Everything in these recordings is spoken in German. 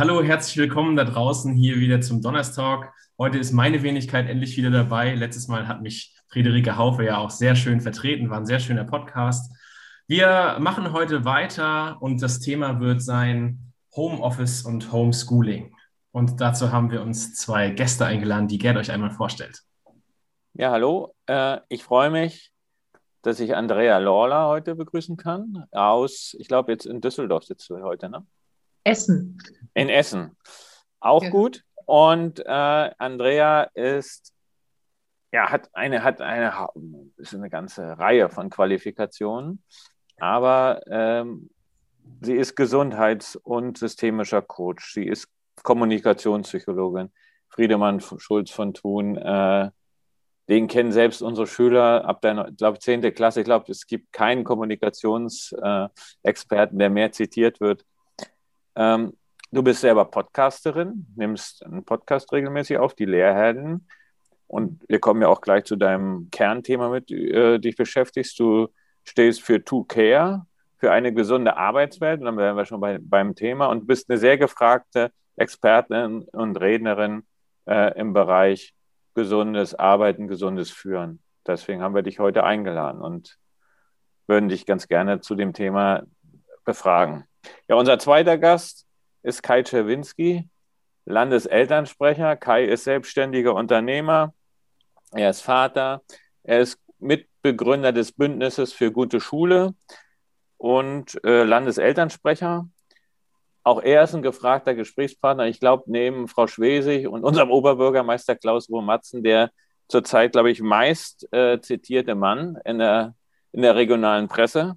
Hallo, herzlich willkommen da draußen hier wieder zum Donnerstalk. Heute ist meine Wenigkeit endlich wieder dabei. Letztes Mal hat mich Friederike Haufe ja auch sehr schön vertreten, war ein sehr schöner Podcast. Wir machen heute weiter und das Thema wird sein Homeoffice und Homeschooling. Und dazu haben wir uns zwei Gäste eingeladen, die Gerd euch einmal vorstellt. Ja, hallo. Äh, ich freue mich, dass ich Andrea Lawler heute begrüßen kann. Aus, ich glaube, jetzt in Düsseldorf sitzt du heute, ne? Essen. In Essen. Auch ja. gut. Und äh, Andrea ist, ja, hat eine, hat eine, ist eine ganze Reihe von Qualifikationen, aber ähm, sie ist Gesundheits- und systemischer Coach. Sie ist Kommunikationspsychologin. Friedemann Schulz von Thun, äh, den kennen selbst unsere Schüler ab der, glaube 10. Klasse. Ich glaube, es gibt keinen Kommunikationsexperten, der mehr zitiert wird ähm, du bist selber Podcasterin, nimmst einen Podcast regelmäßig auf, die Lehrhelden. Und wir kommen ja auch gleich zu deinem Kernthema mit, äh, dich beschäftigst. Du stehst für To Care, für eine gesunde Arbeitswelt. Und dann wären wir schon bei, beim Thema. Und bist eine sehr gefragte Expertin und Rednerin äh, im Bereich gesundes Arbeiten, gesundes Führen. Deswegen haben wir dich heute eingeladen und würden dich ganz gerne zu dem Thema befragen. Ja, unser zweiter Gast ist Kai Czerwinski, Landeselternsprecher. Kai ist selbstständiger Unternehmer. Er ist Vater. Er ist Mitbegründer des Bündnisses für gute Schule und äh, Landeselternsprecher. Auch er ist ein gefragter Gesprächspartner. Ich glaube, neben Frau Schwesig und unserem Oberbürgermeister Klaus Romatzen, der zurzeit, glaube ich, meist äh, zitierte Mann in der, in der regionalen Presse.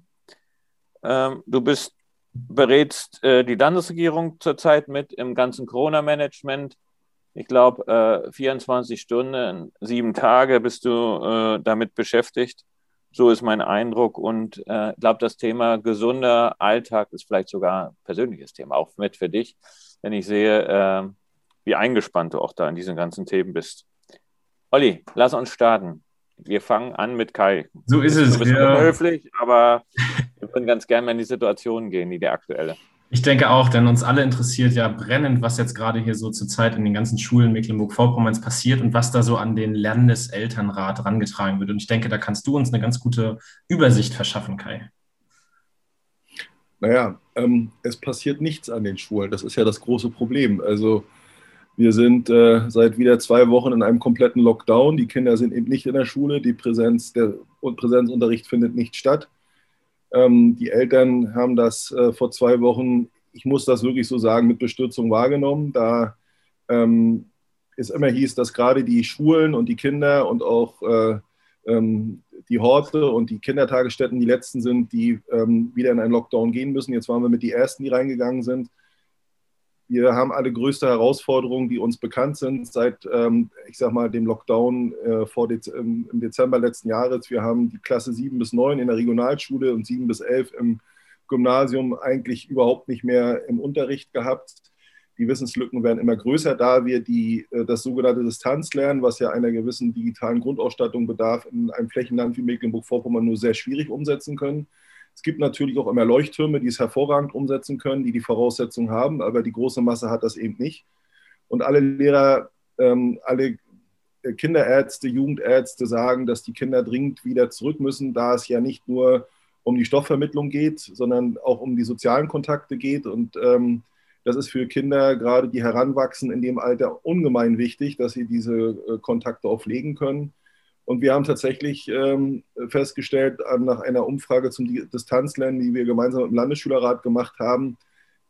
Ähm, du bist berätst äh, die Landesregierung zurzeit mit im ganzen Corona-Management. Ich glaube, äh, 24 Stunden, sieben Tage bist du äh, damit beschäftigt. So ist mein Eindruck. Und ich äh, glaube, das Thema gesunder Alltag ist vielleicht sogar ein persönliches Thema, auch mit für dich, wenn ich sehe, äh, wie eingespannt du auch da in diesen ganzen Themen bist. Olli, lass uns starten. Wir fangen an mit Kai. So ist es. Du bist ja. unhöflich, aber würden ganz gerne mal in die Situation gehen, die der aktuelle. Ich denke auch, denn uns alle interessiert ja brennend, was jetzt gerade hier so zurzeit in den ganzen Schulen Mecklenburg-Vorpommerns passiert und was da so an den Landeselternrat herangetragen wird. Und ich denke, da kannst du uns eine ganz gute Übersicht verschaffen, Kai. Naja, ähm, es passiert nichts an den Schulen. Das ist ja das große Problem. Also wir sind äh, seit wieder zwei Wochen in einem kompletten Lockdown. Die Kinder sind eben nicht in der Schule. Die Präsenz, der Präsenzunterricht findet nicht statt. Ähm, die Eltern haben das äh, vor zwei Wochen, ich muss das wirklich so sagen, mit Bestürzung wahrgenommen. Da ähm, es immer hieß, dass gerade die Schulen und die Kinder und auch äh, ähm, die Horte und die Kindertagesstätten die letzten sind, die ähm, wieder in einen Lockdown gehen müssen. Jetzt waren wir mit die ersten, die reingegangen sind. Wir haben alle größte Herausforderungen, die uns bekannt sind seit, ähm, ich sag mal, dem Lockdown äh, vor Dez im Dezember letzten Jahres. Wir haben die Klasse 7 bis 9 in der Regionalschule und 7 bis 11 im Gymnasium eigentlich überhaupt nicht mehr im Unterricht gehabt. Die Wissenslücken werden immer größer, da wir die, äh, das sogenannte Distanzlernen, was ja einer gewissen digitalen Grundausstattung bedarf, in einem Flächenland wie Mecklenburg-Vorpommern nur sehr schwierig umsetzen können. Es gibt natürlich auch immer Leuchttürme, die es hervorragend umsetzen können, die die Voraussetzungen haben, aber die große Masse hat das eben nicht. Und alle Lehrer, ähm, alle Kinderärzte, Jugendärzte sagen, dass die Kinder dringend wieder zurück müssen, da es ja nicht nur um die Stoffvermittlung geht, sondern auch um die sozialen Kontakte geht. Und ähm, das ist für Kinder, gerade die heranwachsen, in dem Alter ungemein wichtig, dass sie diese äh, Kontakte auch pflegen können. Und wir haben tatsächlich ähm, festgestellt, nach einer Umfrage zum Distanzlernen, die wir gemeinsam mit dem Landesschülerrat gemacht haben,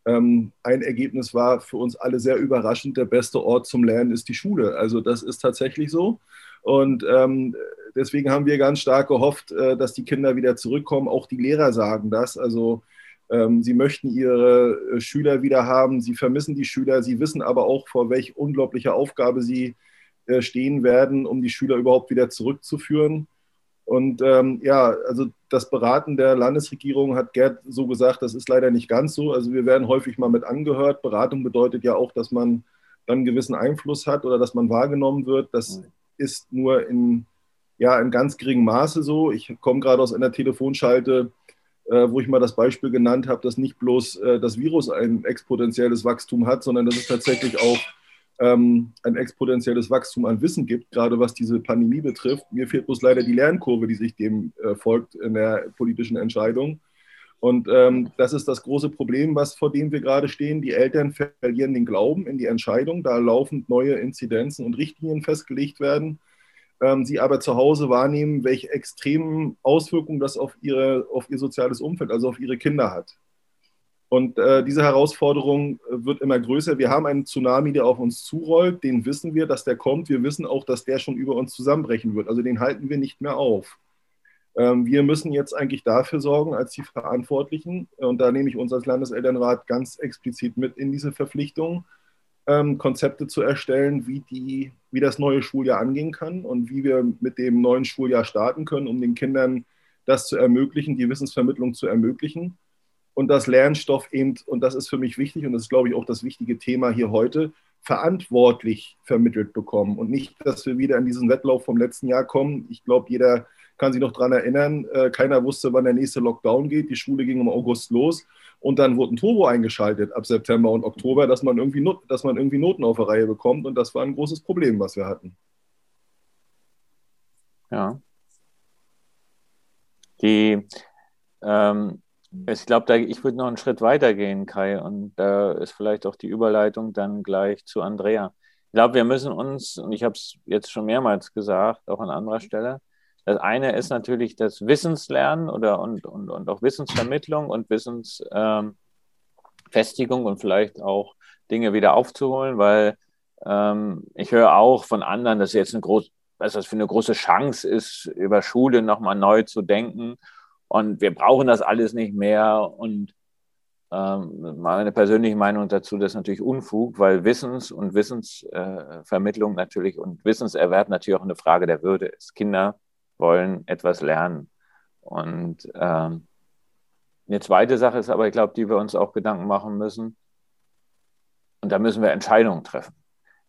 ähm, ein Ergebnis war für uns alle sehr überraschend, der beste Ort zum Lernen ist die Schule. Also das ist tatsächlich so. Und ähm, deswegen haben wir ganz stark gehofft, äh, dass die Kinder wieder zurückkommen. Auch die Lehrer sagen das. Also ähm, sie möchten ihre äh, Schüler wieder haben. Sie vermissen die Schüler. Sie wissen aber auch, vor welch unglaublicher Aufgabe sie äh, stehen werden, um die Schüler überhaupt wieder zurückzuführen. Und ähm, ja, also das Beraten der Landesregierung hat Gerd so gesagt, das ist leider nicht ganz so. Also wir werden häufig mal mit angehört. Beratung bedeutet ja auch, dass man dann einen gewissen Einfluss hat oder dass man wahrgenommen wird. Das ist nur in, ja, in ganz geringem Maße so. Ich komme gerade aus einer Telefonschalte äh, wo ich mal das Beispiel genannt habe, dass nicht bloß äh, das Virus ein exponentielles Wachstum hat, sondern dass es tatsächlich auch ähm, ein exponentielles Wachstum an Wissen gibt, gerade was diese Pandemie betrifft. Mir fehlt bloß leider die Lernkurve, die sich dem äh, folgt in der politischen Entscheidung. Und ähm, das ist das große Problem, was vor dem wir gerade stehen. Die Eltern verlieren den Glauben in die Entscheidung, da laufend neue Inzidenzen und Richtlinien festgelegt werden. Ähm, sie aber zu Hause wahrnehmen, welche extremen Auswirkungen das auf, ihre, auf ihr soziales Umfeld, also auf ihre Kinder hat. Und äh, diese Herausforderung wird immer größer. Wir haben einen Tsunami, der auf uns zurollt. Den wissen wir, dass der kommt. Wir wissen auch, dass der schon über uns zusammenbrechen wird. Also den halten wir nicht mehr auf. Ähm, wir müssen jetzt eigentlich dafür sorgen, als die Verantwortlichen, und da nehme ich uns als Landeselternrat ganz explizit mit in diese Verpflichtung, ähm, Konzepte zu erstellen, wie, die, wie das neue Schuljahr angehen kann und wie wir mit dem neuen Schuljahr starten können, um den Kindern das zu ermöglichen, die Wissensvermittlung zu ermöglichen. Und das Lernstoff eben, und das ist für mich wichtig und das ist, glaube ich, auch das wichtige Thema hier heute, verantwortlich vermittelt bekommen und nicht, dass wir wieder in diesen Wettlauf vom letzten Jahr kommen. Ich glaube, jeder kann sich noch daran erinnern, äh, keiner wusste, wann der nächste Lockdown geht. Die Schule ging im August los und dann wurde ein Turbo eingeschaltet ab September und Oktober, dass man irgendwie, dass man irgendwie Noten auf der Reihe bekommt und das war ein großes Problem, was wir hatten. Ja. Die, ähm, ich glaube, ich würde noch einen Schritt weiter gehen, Kai, und da ist vielleicht auch die Überleitung dann gleich zu Andrea. Ich glaube, wir müssen uns, und ich habe es jetzt schon mehrmals gesagt, auch an anderer Stelle, das eine ist natürlich das Wissenslernen oder und, und, und auch Wissensvermittlung und Wissensfestigung ähm, und vielleicht auch Dinge wieder aufzuholen, weil ähm, ich höre auch von anderen, dass jetzt eine große, was das für eine große Chance ist, über Schule nochmal neu zu denken. Und wir brauchen das alles nicht mehr. Und ähm, meine persönliche Meinung dazu, das ist natürlich Unfug, weil Wissens- und Wissensvermittlung äh, natürlich und Wissenserwerb natürlich auch eine Frage der Würde ist. Kinder wollen etwas lernen. Und ähm, eine zweite Sache ist aber, ich glaube, die wir uns auch Gedanken machen müssen, und da müssen wir Entscheidungen treffen,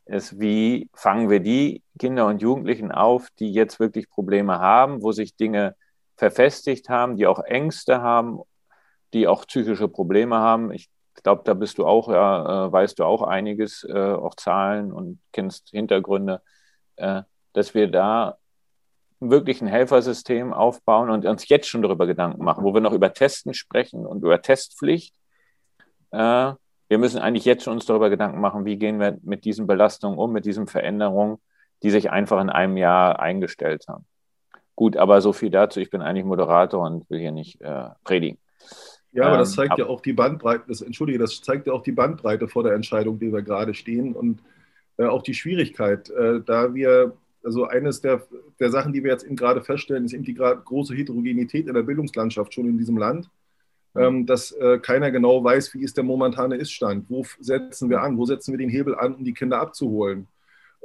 ist, wie fangen wir die Kinder und Jugendlichen auf, die jetzt wirklich Probleme haben, wo sich Dinge verfestigt haben, die auch Ängste haben, die auch psychische Probleme haben. Ich glaube, da bist du auch, ja, äh, weißt du auch einiges, äh, auch Zahlen und kennst Hintergründe, äh, dass wir da wirklich ein Helfersystem aufbauen und uns jetzt schon darüber Gedanken machen, wo wir noch über Testen sprechen und über Testpflicht. Wir müssen eigentlich jetzt schon uns darüber Gedanken machen, wie gehen wir mit diesen Belastungen um, mit diesen Veränderungen, die sich einfach in einem Jahr eingestellt haben. Gut, aber so viel dazu. Ich bin eigentlich Moderator und will hier nicht äh, predigen. Ja, aber das ähm, zeigt ähm, ja auch die Bandbreite, das, entschuldige, das zeigt ja auch die Bandbreite vor der Entscheidung, die wir gerade stehen und äh, auch die Schwierigkeit, äh, da wir also eines der, der Sachen, die wir jetzt eben gerade feststellen, ist eben die große Heterogenität in der Bildungslandschaft schon in diesem Land, mhm. ähm, dass äh, keiner genau weiß, wie ist der momentane Iststand, wo setzen wir an, wo setzen wir den Hebel an, um die Kinder abzuholen.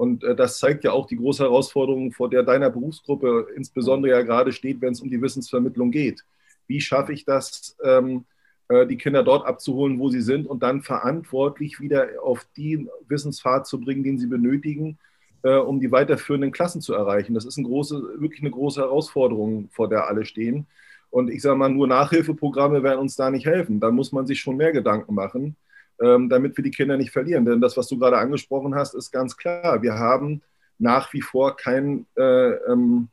Und äh, das zeigt ja auch die große Herausforderung, vor der deiner Berufsgruppe insbesondere ja gerade steht, wenn es um die Wissensvermittlung geht. Wie schaffe ich das, ähm, äh, die Kinder dort abzuholen, wo sie sind und dann verantwortlich wieder auf die Wissenspfad zu bringen, den sie benötigen, äh, um die weiterführenden Klassen zu erreichen. Das ist eine große, wirklich eine große Herausforderung, vor der alle stehen. Und ich sage mal, nur Nachhilfeprogramme werden uns da nicht helfen. Da muss man sich schon mehr Gedanken machen, damit wir die Kinder nicht verlieren. Denn das, was du gerade angesprochen hast, ist ganz klar. Wir haben nach wie vor kein, äh, ähm,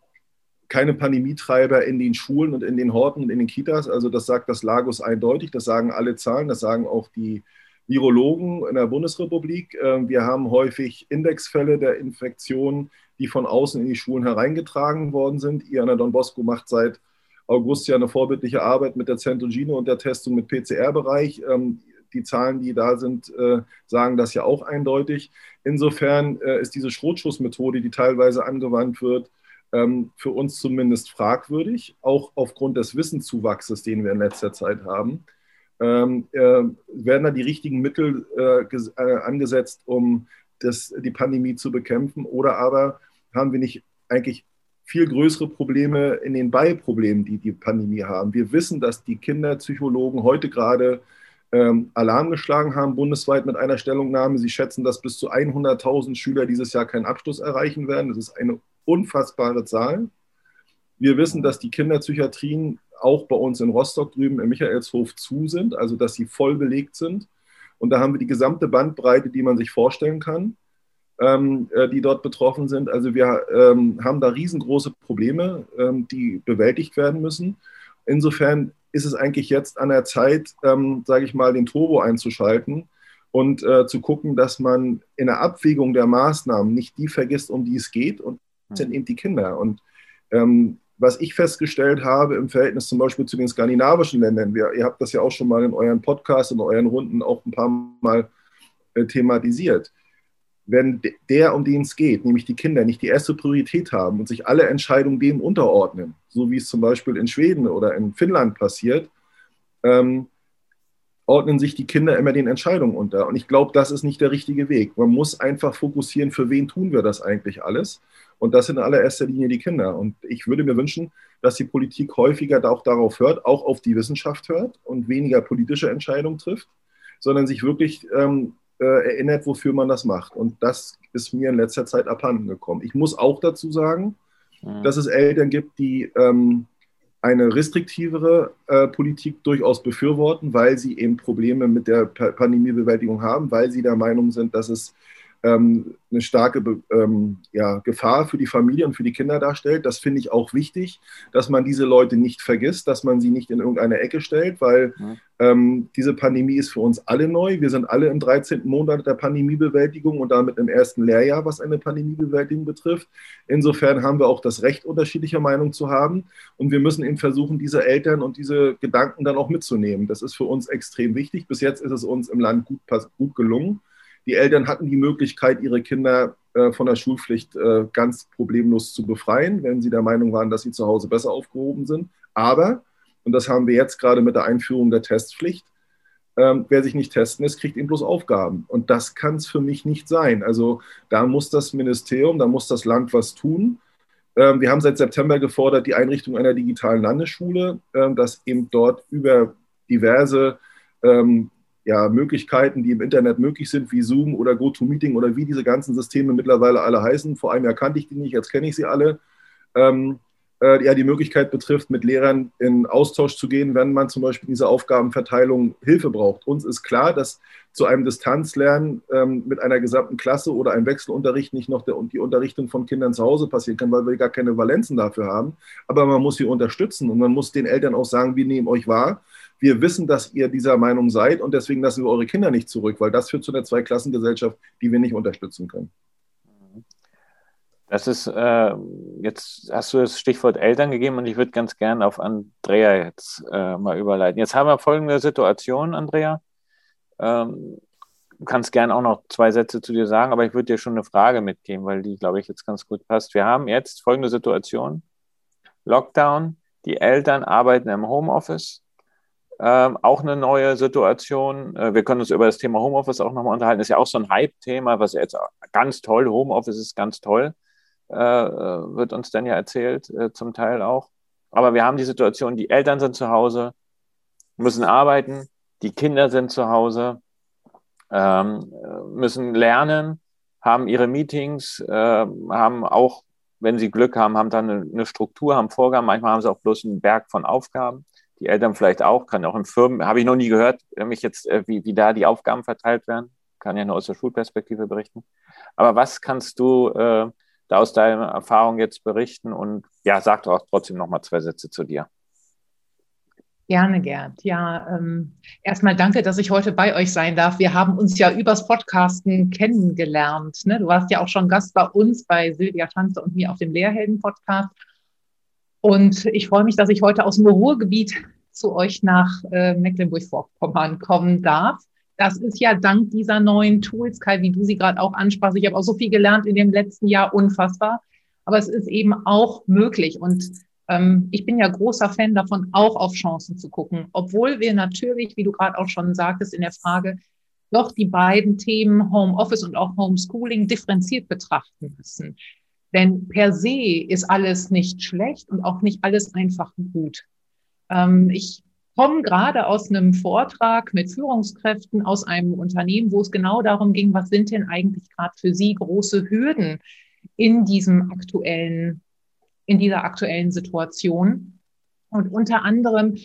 keine Pandemietreiber in den Schulen und in den Horten und in den Kitas. Also das sagt das Lagos eindeutig, das sagen alle Zahlen, das sagen auch die Virologen in der Bundesrepublik. Ähm, wir haben häufig Indexfälle der Infektionen, die von außen in die Schulen hereingetragen worden sind. Iana Don Bosco macht seit August ja eine vorbildliche Arbeit mit der Centogene und der Testung mit PCR-Bereich. Ähm, die Zahlen, die da sind, äh, sagen das ja auch eindeutig. Insofern äh, ist diese Schrotschussmethode, die teilweise angewandt wird, ähm, für uns zumindest fragwürdig, auch aufgrund des Wissenszuwachses, den wir in letzter Zeit haben ähm, äh, werden da die richtigen Mittel äh, äh, angesetzt, um das, die Pandemie zu bekämpfen? Oder aber haben wir nicht eigentlich viel größere Probleme in den Beiproblemen, die die Pandemie haben? Wir wissen, dass die Kinderpsychologen heute gerade ähm, Alarm geschlagen haben, bundesweit mit einer Stellungnahme. Sie schätzen, dass bis zu 100.000 Schüler dieses Jahr keinen Abschluss erreichen werden. Das ist eine unfassbare Zahl. Wir wissen, dass die Kinderpsychiatrien auch bei uns in Rostock drüben im Michaelshof zu sind, also dass sie voll belegt sind. Und da haben wir die gesamte Bandbreite, die man sich vorstellen kann, ähm, äh, die dort betroffen sind. Also wir ähm, haben da riesengroße Probleme, ähm, die bewältigt werden müssen. Insofern ist es eigentlich jetzt an der Zeit, ähm, sage ich mal, den Turbo einzuschalten und äh, zu gucken, dass man in der Abwägung der Maßnahmen nicht die vergisst, um die es geht, und das sind eben die Kinder. Und ähm, was ich festgestellt habe im Verhältnis zum Beispiel zu den skandinavischen Ländern, wir, ihr habt das ja auch schon mal in euren Podcasts, in euren Runden auch ein paar Mal äh, thematisiert. Wenn der, um den es geht, nämlich die Kinder, nicht die erste Priorität haben und sich alle Entscheidungen dem unterordnen, so wie es zum Beispiel in Schweden oder in Finnland passiert, ähm, ordnen sich die Kinder immer den Entscheidungen unter. Und ich glaube, das ist nicht der richtige Weg. Man muss einfach fokussieren, für wen tun wir das eigentlich alles. Und das sind in allererster Linie die Kinder. Und ich würde mir wünschen, dass die Politik häufiger auch darauf hört, auch auf die Wissenschaft hört und weniger politische Entscheidungen trifft, sondern sich wirklich ähm, äh, erinnert, wofür man das macht. Und das ist mir in letzter Zeit abhanden gekommen. Ich muss auch dazu sagen, mhm. dass es Eltern gibt, die ähm, eine restriktivere äh, Politik durchaus befürworten, weil sie eben Probleme mit der Pandemiebewältigung haben, weil sie der Meinung sind, dass es ähm, eine starke ähm, ja, Gefahr für die Familie und für die Kinder darstellt. Das finde ich auch wichtig, dass man diese Leute nicht vergisst, dass man sie nicht in irgendeine Ecke stellt, weil mhm. ähm, diese Pandemie ist für uns alle neu. Wir sind alle im 13. Monat der Pandemiebewältigung und damit im ersten Lehrjahr, was eine Pandemiebewältigung betrifft. Insofern haben wir auch das Recht, unterschiedlicher Meinung zu haben. Und wir müssen eben versuchen, diese Eltern und diese Gedanken dann auch mitzunehmen. Das ist für uns extrem wichtig. Bis jetzt ist es uns im Land gut, gut gelungen. Die Eltern hatten die Möglichkeit, ihre Kinder äh, von der Schulpflicht äh, ganz problemlos zu befreien, wenn sie der Meinung waren, dass sie zu Hause besser aufgehoben sind. Aber, und das haben wir jetzt gerade mit der Einführung der Testpflicht, ähm, wer sich nicht testen lässt, kriegt eben bloß Aufgaben. Und das kann es für mich nicht sein. Also da muss das Ministerium, da muss das Land was tun. Ähm, wir haben seit September gefordert, die Einrichtung einer digitalen Landesschule, ähm, dass eben dort über diverse ja, Möglichkeiten, die im Internet möglich sind, wie Zoom oder GoToMeeting oder wie diese ganzen Systeme mittlerweile alle heißen. Vor einem Jahr kannte ich die nicht, jetzt kenne ich sie alle. Ähm, äh, ja, die Möglichkeit betrifft, mit Lehrern in Austausch zu gehen, wenn man zum Beispiel in dieser Aufgabenverteilung Hilfe braucht. Uns ist klar, dass zu einem Distanzlernen ähm, mit einer gesamten Klasse oder einem Wechselunterricht nicht noch der, die Unterrichtung von Kindern zu Hause passieren kann, weil wir gar keine Valenzen dafür haben. Aber man muss sie unterstützen und man muss den Eltern auch sagen, wir nehmen euch wahr wir wissen, dass ihr dieser Meinung seid und deswegen lassen wir eure Kinder nicht zurück, weil das führt zu einer Zweiklassengesellschaft, die wir nicht unterstützen können. Das ist, äh, jetzt hast du das Stichwort Eltern gegeben und ich würde ganz gern auf Andrea jetzt äh, mal überleiten. Jetzt haben wir folgende Situation, Andrea. Ähm, du kannst gern auch noch zwei Sätze zu dir sagen, aber ich würde dir schon eine Frage mitgeben, weil die, glaube ich, jetzt ganz gut passt. Wir haben jetzt folgende Situation. Lockdown, die Eltern arbeiten im Homeoffice, ähm, auch eine neue Situation. Äh, wir können uns über das Thema Homeoffice auch nochmal unterhalten. Ist ja auch so ein Hype-Thema, was jetzt ganz toll, Homeoffice ist ganz toll, äh, äh, wird uns dann ja erzählt, äh, zum Teil auch. Aber wir haben die Situation, die Eltern sind zu Hause, müssen arbeiten, die Kinder sind zu Hause, ähm, müssen lernen, haben ihre Meetings, äh, haben auch, wenn sie Glück haben, haben dann eine, eine Struktur, haben Vorgaben, manchmal haben sie auch bloß einen Berg von Aufgaben die Eltern vielleicht auch, kann auch in Firmen, habe ich noch nie gehört, mich jetzt, äh, wie, wie da die Aufgaben verteilt werden, kann ja nur aus der Schulperspektive berichten. Aber was kannst du äh, da aus deiner Erfahrung jetzt berichten? Und ja, sag doch trotzdem noch mal zwei Sätze zu dir. Gerne, Gerd. Ja, ähm, erstmal danke, dass ich heute bei euch sein darf. Wir haben uns ja übers Podcasten kennengelernt. Ne? Du warst ja auch schon Gast bei uns, bei Silvia Tanze und mir auf dem Lehrhelden-Podcast. Und ich freue mich, dass ich heute aus dem Ruhrgebiet zu euch nach äh, Mecklenburg-Vorpommern kommen darf. Das ist ja dank dieser neuen Tools, Kai, wie du sie gerade auch ansprachst. Ich habe auch so viel gelernt in dem letzten Jahr, unfassbar. Aber es ist eben auch möglich. Und ähm, ich bin ja großer Fan davon, auch auf Chancen zu gucken. Obwohl wir natürlich, wie du gerade auch schon sagtest in der Frage, doch die beiden Themen Homeoffice und auch Homeschooling differenziert betrachten müssen. Denn per se ist alles nicht schlecht und auch nicht alles einfach gut. Ähm, ich komme gerade aus einem Vortrag mit Führungskräften aus einem Unternehmen, wo es genau darum ging, was sind denn eigentlich gerade für Sie große Hürden in diesem aktuellen, in dieser aktuellen Situation? Und unter anderem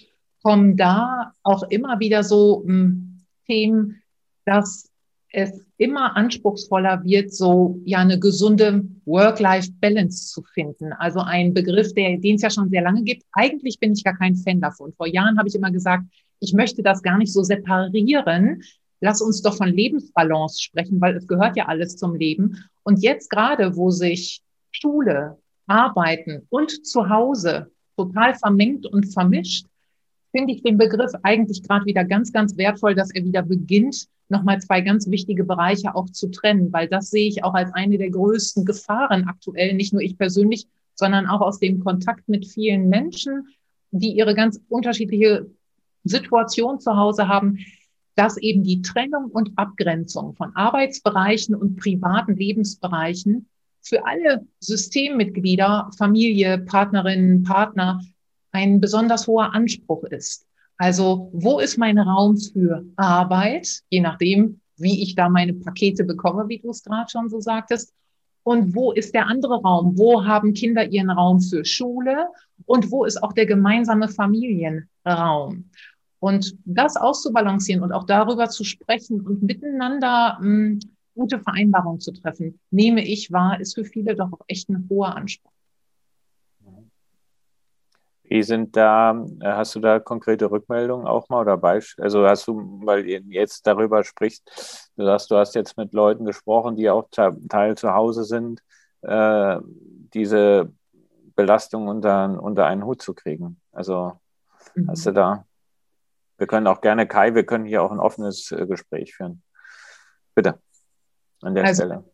kommen da auch immer wieder so hm, Themen, dass es immer anspruchsvoller wird, so ja eine gesunde Work-Life-Balance zu finden. Also ein Begriff, der, den es ja schon sehr lange gibt. Eigentlich bin ich gar kein Fan davon. Vor Jahren habe ich immer gesagt, ich möchte das gar nicht so separieren. Lass uns doch von Lebensbalance sprechen, weil es gehört ja alles zum Leben. Und jetzt gerade, wo sich Schule, Arbeiten und Zuhause total vermengt und vermischt, finde ich den Begriff eigentlich gerade wieder ganz, ganz wertvoll, dass er wieder beginnt, nochmal zwei ganz wichtige Bereiche auch zu trennen, weil das sehe ich auch als eine der größten Gefahren aktuell, nicht nur ich persönlich, sondern auch aus dem Kontakt mit vielen Menschen, die ihre ganz unterschiedliche Situation zu Hause haben, dass eben die Trennung und Abgrenzung von Arbeitsbereichen und privaten Lebensbereichen für alle Systemmitglieder, Familie, Partnerinnen, Partner ein besonders hoher Anspruch ist. Also wo ist mein Raum für Arbeit, je nachdem, wie ich da meine Pakete bekomme, wie du es gerade schon so sagtest. Und wo ist der andere Raum? Wo haben Kinder ihren Raum für Schule? Und wo ist auch der gemeinsame Familienraum? Und das auszubalancieren und auch darüber zu sprechen und miteinander mh, hm, gute Vereinbarungen zu treffen, nehme ich wahr, ist für viele doch auch echt ein hoher Anspruch. Wie sind da, äh, hast du da konkrete Rückmeldungen auch mal oder Beispiele? Also hast du, weil ihr jetzt darüber sprichst, du sagst, du hast jetzt mit Leuten gesprochen, die auch Teil zu Hause sind, äh, diese Belastung unter, unter einen Hut zu kriegen. Also mhm. hast du da, wir können auch gerne, Kai, wir können hier auch ein offenes äh, Gespräch führen. Bitte, an der also, Stelle.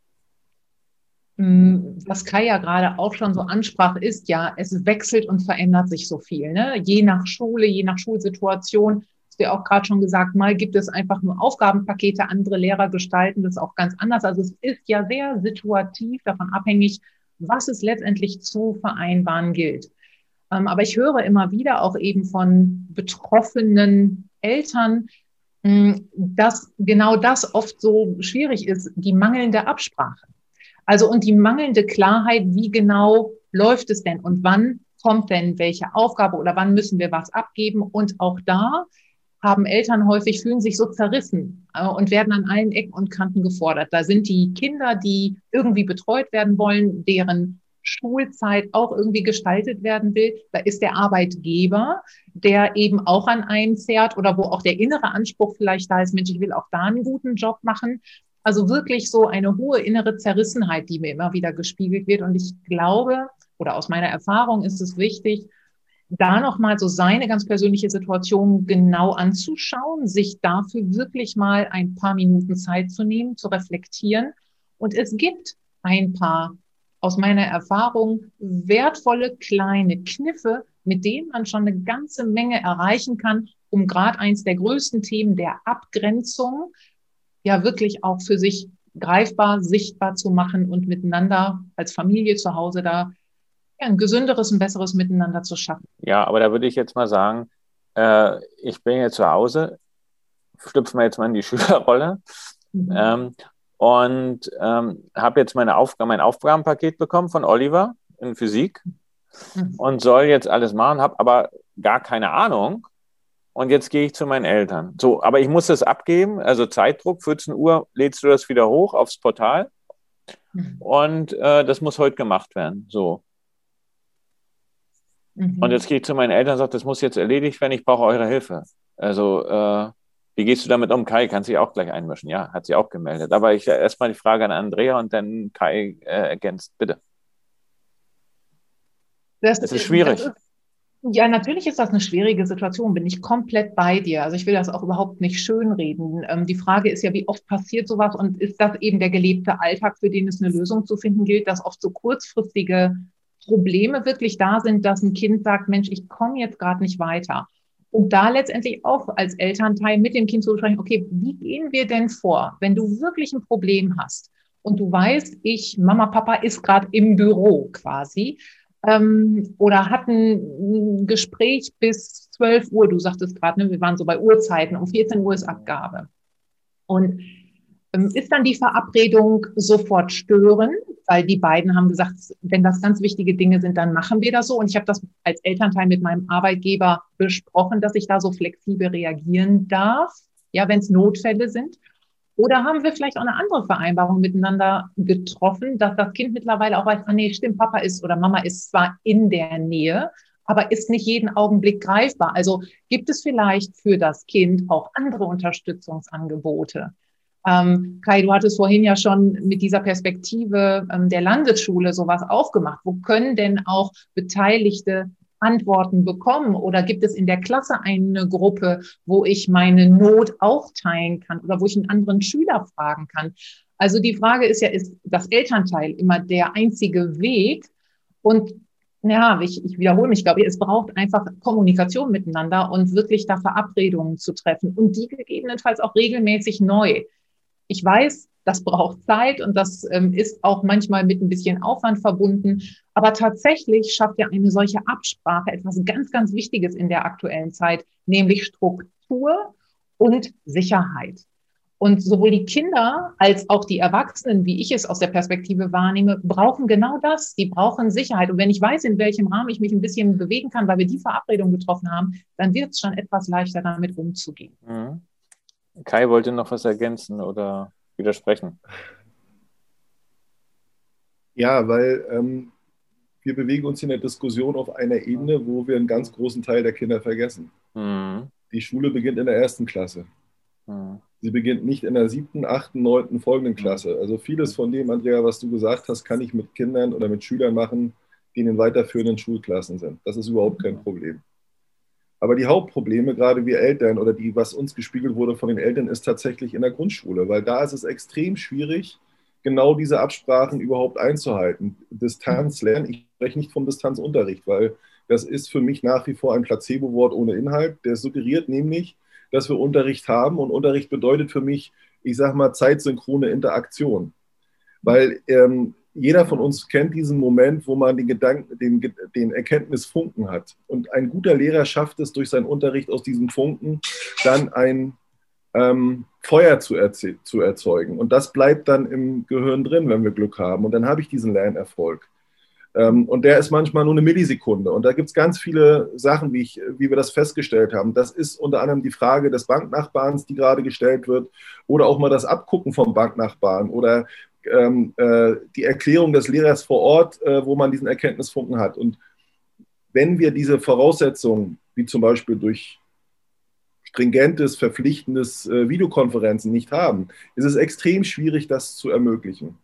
Mm, was Kai ja gerade auch schon so ansprach, ist ja, es wechselt und verändert sich so viel. Ne? Je nach Schule, je nach Schulsituation. Hast du ja auch gerade schon gesagt, mal gibt es einfach nur Aufgabenpakete, andere Lehrer gestalten das auch ganz anders. Also es ist ja sehr situativ davon abhängig, was es letztendlich zu vereinbaren gilt. Ähm, aber ich höre immer wieder auch eben von betroffenen Eltern, mm, dass genau das oft so schwierig ist, die mangelnde Absprache. Also und die mangelnde Klarheit, wie genau läuft es denn und wann kommt denn welche Aufgabe oder wann müssen wir was abgeben. Und auch da haben Eltern häufig, fühlen sich so zerrissen äh, und werden an allen Ecken und Kanten gefordert. Da sind die Kinder, die irgendwie betreut werden wollen, deren Schulzeit auch irgendwie gestaltet werden will. Da ist der Arbeitgeber, der eben auch an einen zerrt oder wo auch der innere Anspruch vielleicht da ist, Mensch, ich will auch da einen guten Job machen. Also wirklich so eine hohe innere Zerrissenheit, die mir immer wieder gespiegelt wird. Und ich glaube, oder aus meiner Erfahrung ist es wichtig, da nochmal so seine ganz persönliche Situation genau anzuschauen, sich dafür wirklich mal ein paar Minuten Zeit zu nehmen, zu reflektieren. Und es gibt ein paar, aus meiner Erfahrung, wertvolle kleine Kniffe, mit denen man schon eine ganze Menge erreichen kann, um gerade eins der größten Themen der Abgrenzung ja wirklich auch für sich greifbar, sichtbar zu machen und miteinander als Familie zu Hause da ja, ein gesünderes und besseres Miteinander zu schaffen. Ja, aber da würde ich jetzt mal sagen, äh, ich bin jetzt zu Hause, schlüpfen wir jetzt mal in die Schülerrolle mhm. ähm, und ähm, habe jetzt meine Aufgabe, mein Aufgabenpaket bekommen von Oliver in Physik mhm. und soll jetzt alles machen, habe aber gar keine Ahnung, und jetzt gehe ich zu meinen Eltern. So, aber ich muss das abgeben, also Zeitdruck, 14 Uhr lädst du das wieder hoch aufs Portal mhm. und äh, das muss heute gemacht werden. So. Mhm. Und jetzt gehe ich zu meinen Eltern und sage, das muss jetzt erledigt werden, ich brauche eure Hilfe. Also, äh, wie gehst du damit um? Kai kann sich auch gleich einmischen. Ja, hat sie auch gemeldet. Aber ich äh, erstmal die Frage an Andrea und dann Kai äh, ergänzt. Bitte. Das, das ist schwierig. Das ist, ja, natürlich ist das eine schwierige Situation, bin ich komplett bei dir. Also ich will das auch überhaupt nicht schönreden. Ähm, die Frage ist ja, wie oft passiert sowas und ist das eben der gelebte Alltag, für den es eine Lösung zu finden gilt, dass oft so kurzfristige Probleme wirklich da sind, dass ein Kind sagt, Mensch, ich komme jetzt gerade nicht weiter. Und da letztendlich auch als Elternteil mit dem Kind zu sprechen, okay, wie gehen wir denn vor, wenn du wirklich ein Problem hast und du weißt, ich, Mama, Papa ist gerade im Büro quasi ähm, oder hatten ein Gespräch bis 12 Uhr. Du sagtest gerade, ne, wir waren so bei Uhrzeiten. Um 14 Uhr ist Abgabe. Und ähm, ist dann die Verabredung sofort störend weil die beiden haben gesagt, wenn das ganz wichtige Dinge sind, dann machen wir das so. Und ich habe das als Elternteil mit meinem Arbeitgeber besprochen, dass ich da so flexibel reagieren darf, ja, wenn es Notfälle sind. Oder haben wir vielleicht auch eine andere Vereinbarung miteinander getroffen, dass das Kind mittlerweile auch weiß, ah nee, stimmt, Papa ist oder Mama ist zwar in der Nähe, aber ist nicht jeden Augenblick greifbar. Also gibt es vielleicht für das Kind auch andere Unterstützungsangebote? Ähm, Kai, du hattest vorhin ja schon mit dieser Perspektive ähm, der Landesschule sowas aufgemacht. Wo können denn auch Beteiligte Antworten bekommen? Oder gibt es in der Klasse eine Gruppe, wo ich meine Not auch teilen kann oder wo ich einen anderen Schüler fragen kann? Also die Frage ist ja, ist das Elternteil immer der einzige Weg? Und ja, ich, ich wiederhole mich, glaube ich, es braucht einfach Kommunikation miteinander und wirklich da Verabredungen zu treffen und die gegebenenfalls auch regelmäßig neu. Ich weiß, das braucht Zeit und das ähm, ist auch manchmal mit ein bisschen Aufwand verbunden. Aber tatsächlich schafft ja eine solche Absprache etwas ganz, ganz Wichtiges in der aktuellen Zeit, nämlich Struktur und Sicherheit. Und sowohl die Kinder als auch die Erwachsenen, wie ich es aus der Perspektive wahrnehme, brauchen genau das. Die brauchen Sicherheit. Und wenn ich weiß, in welchem Rahmen ich mich ein bisschen bewegen kann, weil wir die Verabredung getroffen haben, dann wird es schon etwas leichter, damit umzugehen. Mhm. Kai wollte noch was ergänzen oder widersprechen. Ja, weil ähm, wir bewegen uns in der Diskussion auf einer Ebene, wo wir einen ganz großen Teil der Kinder vergessen. Mhm. Die Schule beginnt in der ersten Klasse. Mhm. Sie beginnt nicht in der siebten, achten, neunten folgenden Klasse. Also vieles von dem, Andrea, was du gesagt hast, kann ich mit Kindern oder mit Schülern machen, die in den weiterführenden Schulklassen sind. Das ist überhaupt kein Problem. Aber die Hauptprobleme, gerade wir Eltern oder die, was uns gespiegelt wurde von den Eltern, ist tatsächlich in der Grundschule, weil da ist es extrem schwierig, genau diese Absprachen überhaupt einzuhalten. Distanzlernen, ich spreche nicht vom Distanzunterricht, weil das ist für mich nach wie vor ein Placebo-Wort ohne Inhalt. Der suggeriert nämlich, dass wir Unterricht haben und Unterricht bedeutet für mich, ich sage mal, zeitsynchrone Interaktion. Weil ähm, jeder von uns kennt diesen Moment, wo man den Gedanken, den, den Erkenntnisfunken hat. Und ein guter Lehrer schafft es durch seinen Unterricht aus diesem Funken dann ein ähm, Feuer zu, zu erzeugen. Und das bleibt dann im Gehirn drin, wenn wir Glück haben. Und dann habe ich diesen Lernerfolg. Ähm, und der ist manchmal nur eine Millisekunde. Und da gibt es ganz viele Sachen, wie, ich, wie wir das festgestellt haben. Das ist unter anderem die Frage des Banknachbarns, die gerade gestellt wird, oder auch mal das Abgucken vom Banknachbarn oder ähm, äh, die Erklärung des Lehrers vor Ort, äh, wo man diesen Erkenntnisfunken hat. Und wenn wir diese Voraussetzungen, wie zum Beispiel durch stringentes, verpflichtendes äh, Videokonferenzen nicht haben, ist es extrem schwierig, das zu ermöglichen.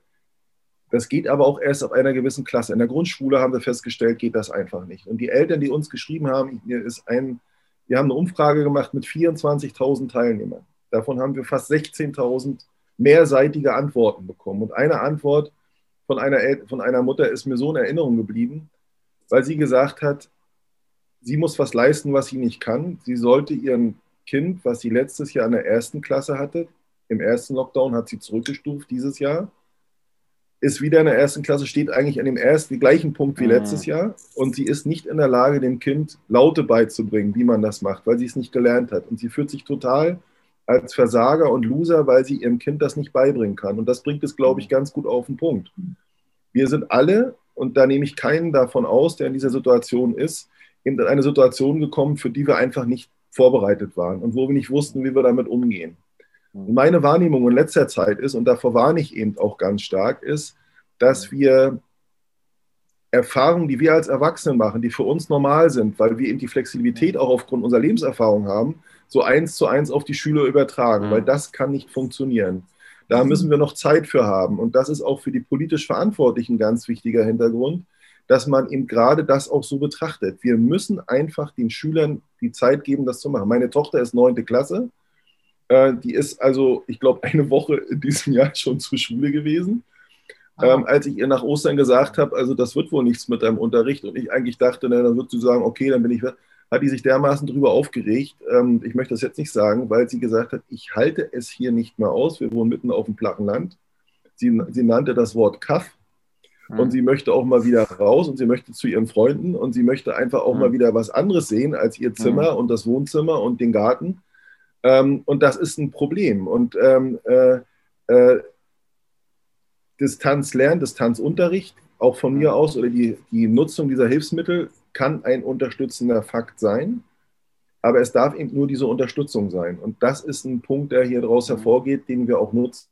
Das geht aber auch erst auf einer gewissen Klasse. In der Grundschule haben wir festgestellt, geht das einfach nicht. Und die Eltern, die uns geschrieben haben, ist ein, wir haben eine Umfrage gemacht mit 24.000 Teilnehmern. Davon haben wir fast 16.000 mehrseitige Antworten bekommen. Und eine Antwort von einer, El von einer Mutter ist mir so in Erinnerung geblieben, weil sie gesagt hat, sie muss was leisten, was sie nicht kann. Sie sollte ihrem Kind, was sie letztes Jahr in der ersten Klasse hatte, im ersten Lockdown hat sie zurückgestuft dieses Jahr, ist wieder in der ersten Klasse, steht eigentlich an dem ersten, gleichen Punkt wie mhm. letztes Jahr und sie ist nicht in der Lage, dem Kind Laute beizubringen, wie man das macht, weil sie es nicht gelernt hat. Und sie fühlt sich total als Versager und Loser, weil sie ihrem Kind das nicht beibringen kann. Und das bringt es, glaube ich, ganz gut auf den Punkt. Wir sind alle, und da nehme ich keinen davon aus, der in dieser Situation ist, in eine Situation gekommen, für die wir einfach nicht vorbereitet waren und wo wir nicht wussten, wie wir damit umgehen. Und meine Wahrnehmung in letzter Zeit ist, und davor warne ich eben auch ganz stark, ist, dass wir Erfahrungen, die wir als Erwachsene machen, die für uns normal sind, weil wir eben die Flexibilität auch aufgrund unserer Lebenserfahrung haben, so eins zu eins auf die Schüler übertragen, mhm. weil das kann nicht funktionieren. Da mhm. müssen wir noch Zeit für haben. Und das ist auch für die politisch Verantwortlichen ein ganz wichtiger Hintergrund, dass man eben gerade das auch so betrachtet. Wir müssen einfach den Schülern die Zeit geben, das zu machen. Meine Tochter ist neunte Klasse. Äh, die ist also, ich glaube, eine Woche in diesem Jahr schon zur Schule gewesen. Ähm, als ich ihr nach Ostern gesagt habe, also das wird wohl nichts mit deinem Unterricht und ich eigentlich dachte, na, dann wird sie sagen, okay, dann bin ich hat die sich dermaßen darüber aufgeregt. Ähm, ich möchte das jetzt nicht sagen, weil sie gesagt hat, ich halte es hier nicht mehr aus. Wir wohnen mitten auf dem flachen Land. Sie, sie nannte das Wort Kaff. Mhm. Und sie möchte auch mal wieder raus und sie möchte zu ihren Freunden und sie möchte einfach auch mhm. mal wieder was anderes sehen als ihr Zimmer mhm. und das Wohnzimmer und den Garten. Ähm, und das ist ein Problem. Und ähm, äh, äh, Distanzlernen, Distanzunterricht, auch von mir aus, oder die, die Nutzung dieser Hilfsmittel kann ein unterstützender Fakt sein, aber es darf eben nur diese Unterstützung sein. Und das ist ein Punkt, der hier daraus hervorgeht, den wir auch nutzen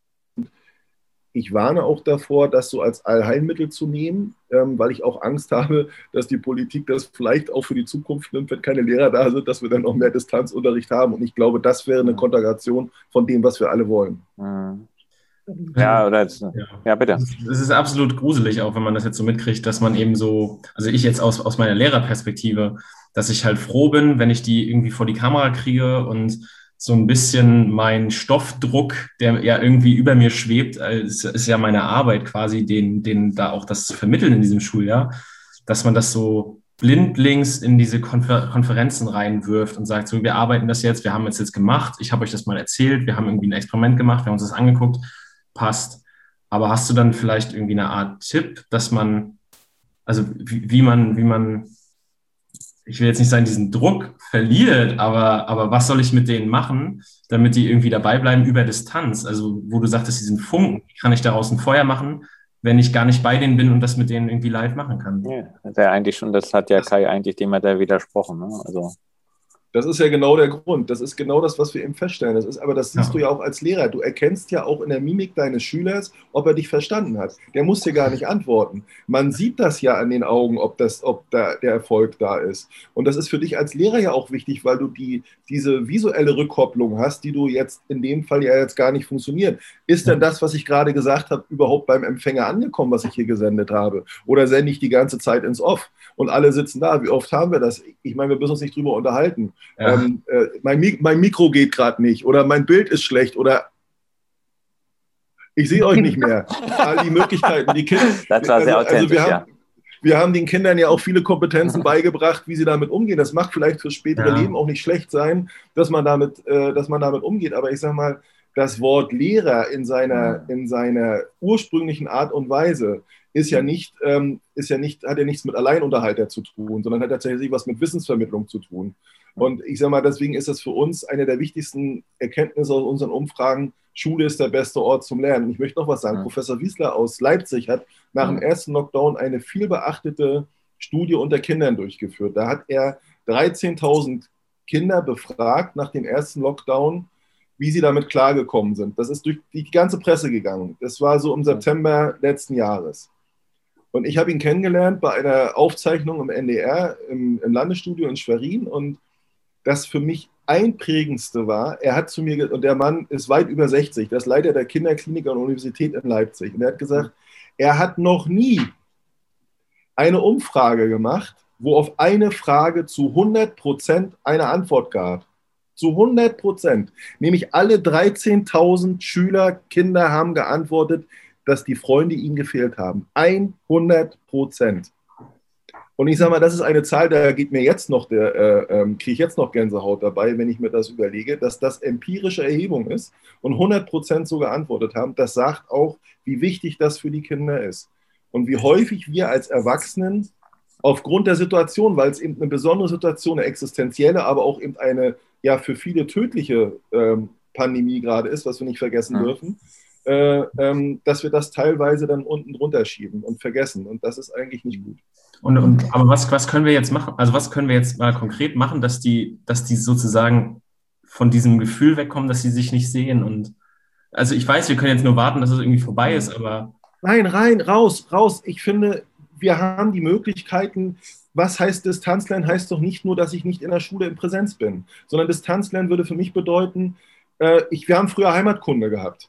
ich warne auch davor, das so als Allheilmittel zu nehmen, ähm, weil ich auch Angst habe, dass die Politik das vielleicht auch für die Zukunft nimmt, wenn keine Lehrer da sind, dass wir dann noch mehr Distanzunterricht haben. Und ich glaube, das wäre eine Kontergration von dem, was wir alle wollen. Mhm. Ja, oder jetzt, ja. ja, bitte. Es ist absolut gruselig, auch wenn man das jetzt so mitkriegt, dass man eben so, also ich jetzt aus, aus meiner Lehrerperspektive, dass ich halt froh bin, wenn ich die irgendwie vor die Kamera kriege und so ein bisschen mein Stoffdruck, der ja irgendwie über mir schwebt, ist, ist ja meine Arbeit quasi, den, den da auch das zu vermitteln in diesem Schuljahr, dass man das so blindlings in diese Konfer Konferenzen reinwirft und sagt, so, wir arbeiten das jetzt, wir haben es jetzt gemacht, ich habe euch das mal erzählt, wir haben irgendwie ein Experiment gemacht, wir haben uns das angeguckt, passt. Aber hast du dann vielleicht irgendwie eine Art Tipp, dass man, also wie, wie man, wie man ich will jetzt nicht sagen, diesen Druck verliert, aber, aber was soll ich mit denen machen, damit die irgendwie dabei bleiben über Distanz? Also, wo du sagtest, diesen Funken, wie kann ich daraus ein Feuer machen, wenn ich gar nicht bei denen bin und das mit denen irgendwie live machen kann? Ja, das, ja eigentlich schon, das hat ja Kai eigentlich dem hat er widersprochen. Ne? Also. Das ist ja genau der Grund. Das ist genau das, was wir eben feststellen. Das ist, aber das siehst ja. du ja auch als Lehrer. Du erkennst ja auch in der Mimik deines Schülers, ob er dich verstanden hat. Der muss dir gar nicht antworten. Man sieht das ja an den Augen, ob, das, ob da der Erfolg da ist. Und das ist für dich als Lehrer ja auch wichtig, weil du die, diese visuelle Rückkopplung hast, die du jetzt in dem Fall ja jetzt gar nicht funktioniert. Ist denn das, was ich gerade gesagt habe, überhaupt beim Empfänger angekommen, was ich hier gesendet habe? Oder sende ich die ganze Zeit ins Off? Und alle sitzen da. Wie oft haben wir das? Ich meine, wir müssen uns nicht drüber unterhalten. Ja. Ähm, äh, mein, mein Mikro geht gerade nicht oder mein Bild ist schlecht oder ich sehe euch nicht mehr. All die Möglichkeiten, die Kinder. Das war sehr also, also wir, haben, wir haben den Kindern ja auch viele Kompetenzen beigebracht, wie sie damit umgehen. Das macht vielleicht fürs spätere ja. Leben auch nicht schlecht sein, dass man damit, äh, dass man damit umgeht. Aber ich sage mal, das Wort Lehrer in seiner, in seiner ursprünglichen Art und Weise ist ja nicht, ähm, ist ja nicht, hat ja nichts mit Alleinunterhalter zu tun, sondern hat tatsächlich was mit Wissensvermittlung zu tun. Und ich sage mal, deswegen ist das für uns eine der wichtigsten Erkenntnisse aus unseren Umfragen. Schule ist der beste Ort zum Lernen. Ich möchte noch was sagen. Ja. Professor Wiesler aus Leipzig hat nach dem ersten Lockdown eine viel beachtete Studie unter Kindern durchgeführt. Da hat er 13.000 Kinder befragt nach dem ersten Lockdown, wie sie damit klargekommen sind. Das ist durch die ganze Presse gegangen. Das war so im September letzten Jahres. Und ich habe ihn kennengelernt bei einer Aufzeichnung im NDR, im, im Landesstudio in Schwerin. Und das für mich einprägendste war, er hat zu mir, und der Mann ist weit über 60, das Leiter der Kinderklinik an der Universität in Leipzig. Und er hat gesagt, er hat noch nie eine Umfrage gemacht, wo auf eine Frage zu 100 Prozent eine Antwort gab. Zu 100 Prozent. Nämlich alle 13.000 Schüler, Kinder haben geantwortet, dass die Freunde ihnen gefehlt haben. 100 Prozent. Und ich sage mal, das ist eine Zahl, da geht mir jetzt noch, der, äh, äh, kriege ich jetzt noch Gänsehaut dabei, wenn ich mir das überlege, dass das empirische Erhebung ist und 100 Prozent so geantwortet haben. Das sagt auch, wie wichtig das für die Kinder ist. Und wie häufig wir als Erwachsenen aufgrund der Situation, weil es eben eine besondere Situation, eine existenzielle, aber auch eben eine ja für viele tödliche ähm, Pandemie gerade ist, was wir nicht vergessen ja. dürfen, äh, ähm, dass wir das teilweise dann unten drunter schieben und vergessen. Und das ist eigentlich nicht gut. Und, und aber was, was können wir jetzt machen? Also was können wir jetzt mal konkret machen, dass die, dass die sozusagen von diesem Gefühl wegkommen, dass sie sich nicht sehen? Und also ich weiß, wir können jetzt nur warten, dass es irgendwie vorbei ist, aber. Nein, rein, raus, raus. Ich finde, wir haben die Möglichkeiten, was heißt Distanzlernen? Heißt doch nicht nur, dass ich nicht in der Schule in Präsenz bin, sondern Distanzlernen würde für mich bedeuten, äh, ich, wir haben früher Heimatkunde gehabt.